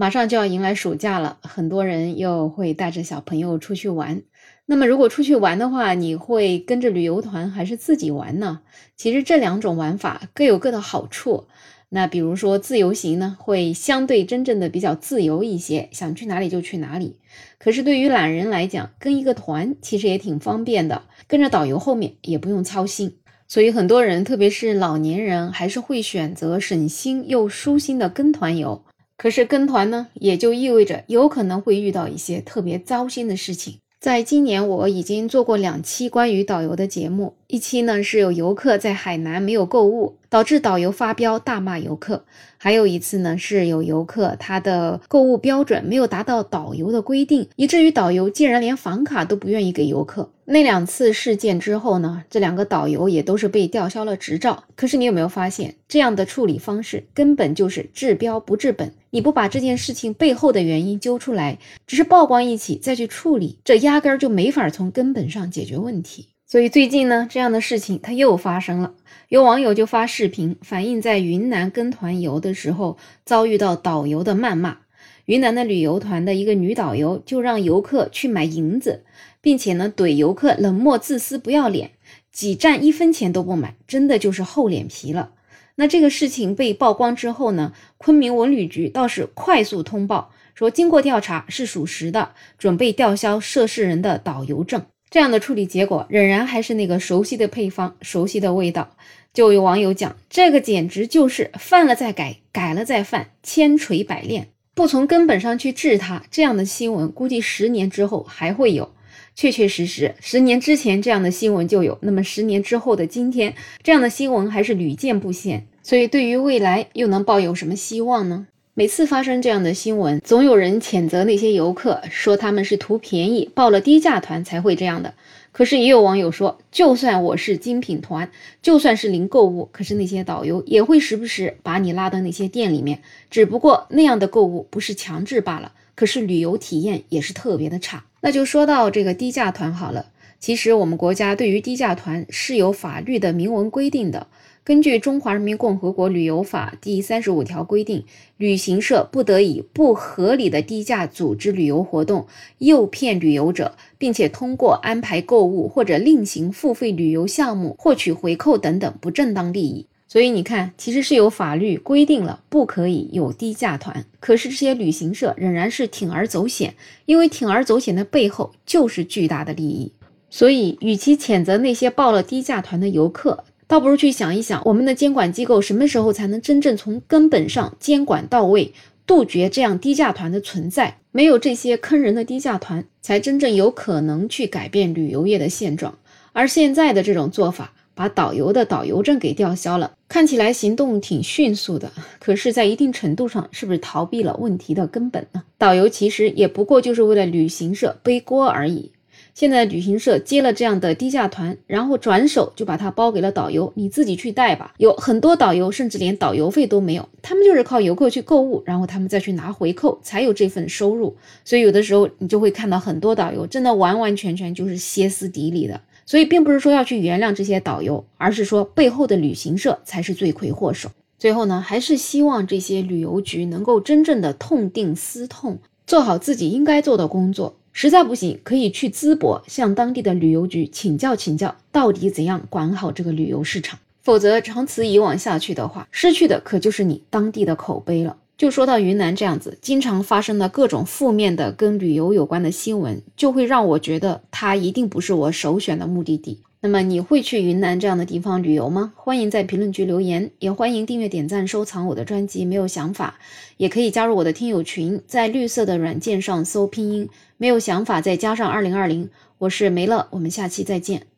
马上就要迎来暑假了，很多人又会带着小朋友出去玩。那么，如果出去玩的话，你会跟着旅游团还是自己玩呢？其实这两种玩法各有各的好处。那比如说自由行呢，会相对真正的比较自由一些，想去哪里就去哪里。可是对于懒人来讲，跟一个团其实也挺方便的，跟着导游后面也不用操心。所以很多人，特别是老年人，还是会选择省心又舒心的跟团游。可是跟团呢，也就意味着有可能会遇到一些特别糟心的事情。在今年，我已经做过两期关于导游的节目，一期呢是有游客在海南没有购物，导致导游发飙大骂游客；还有一次呢是有游客他的购物标准没有达到导游的规定，以至于导游竟然连房卡都不愿意给游客。那两次事件之后呢，这两个导游也都是被吊销了执照。可是你有没有发现，这样的处理方式根本就是治标不治本？你不把这件事情背后的原因揪出来，只是曝光一起再去处理，这压根儿就没法从根本上解决问题。所以最近呢，这样的事情它又发生了，有网友就发视频反映在云南跟团游的时候遭遇到导游的谩骂。云南的旅游团的一个女导游就让游客去买银子，并且呢怼游客冷漠自私不要脸，几站一分钱都不买，真的就是厚脸皮了。那这个事情被曝光之后呢，昆明文旅局倒是快速通报说，经过调查是属实的，准备吊销涉事人的导游证。这样的处理结果仍然还是那个熟悉的配方，熟悉的味道。就有网友讲，这个简直就是犯了再改，改了再犯，千锤百炼。不从根本上去治它，这样的新闻估计十年之后还会有。确确实实，十年之前这样的新闻就有，那么十年之后的今天，这样的新闻还是屡见不鲜。所以，对于未来又能抱有什么希望呢？每次发生这样的新闻，总有人谴责那些游客，说他们是图便宜，报了低价团才会这样的。可是也有网友说，就算我是精品团，就算是零购物，可是那些导游也会时不时把你拉到那些店里面，只不过那样的购物不是强制罢了。可是旅游体验也是特别的差。那就说到这个低价团好了，其实我们国家对于低价团是有法律的明文规定的。根据《中华人民共和国旅游法》第三十五条规定，旅行社不得以不合理的低价组织旅游活动，诱骗旅游者，并且通过安排购物或者另行付费旅游项目获取回扣等等不正当利益。所以你看，其实是有法律规定了不可以有低价团，可是这些旅行社仍然是铤而走险，因为铤而走险的背后就是巨大的利益。所以，与其谴责那些报了低价团的游客，倒不如去想一想，我们的监管机构什么时候才能真正从根本上监管到位，杜绝这样低价团的存在？没有这些坑人的低价团，才真正有可能去改变旅游业的现状。而现在的这种做法，把导游的导游证给吊销了，看起来行动挺迅速的，可是，在一定程度上，是不是逃避了问题的根本呢？导游其实也不过就是为了旅行社背锅而已。现在旅行社接了这样的低价团，然后转手就把它包给了导游，你自己去带吧。有很多导游甚至连导游费都没有，他们就是靠游客去购物，然后他们再去拿回扣，才有这份收入。所以有的时候你就会看到很多导游真的完完全全就是歇斯底里的。所以并不是说要去原谅这些导游，而是说背后的旅行社才是罪魁祸首。最后呢，还是希望这些旅游局能够真正的痛定思痛，做好自己应该做的工作。实在不行，可以去淄博向当地的旅游局请教请教，到底怎样管好这个旅游市场。否则长此以往下去的话，失去的可就是你当地的口碑了。就说到云南这样子，经常发生的各种负面的跟旅游有关的新闻，就会让我觉得它一定不是我首选的目的地。那么你会去云南这样的地方旅游吗？欢迎在评论区留言，也欢迎订阅、点赞、收藏我的专辑。没有想法，也可以加入我的听友群，在绿色的软件上搜拼音“没有想法”，再加上二零二零。我是梅乐，我们下期再见。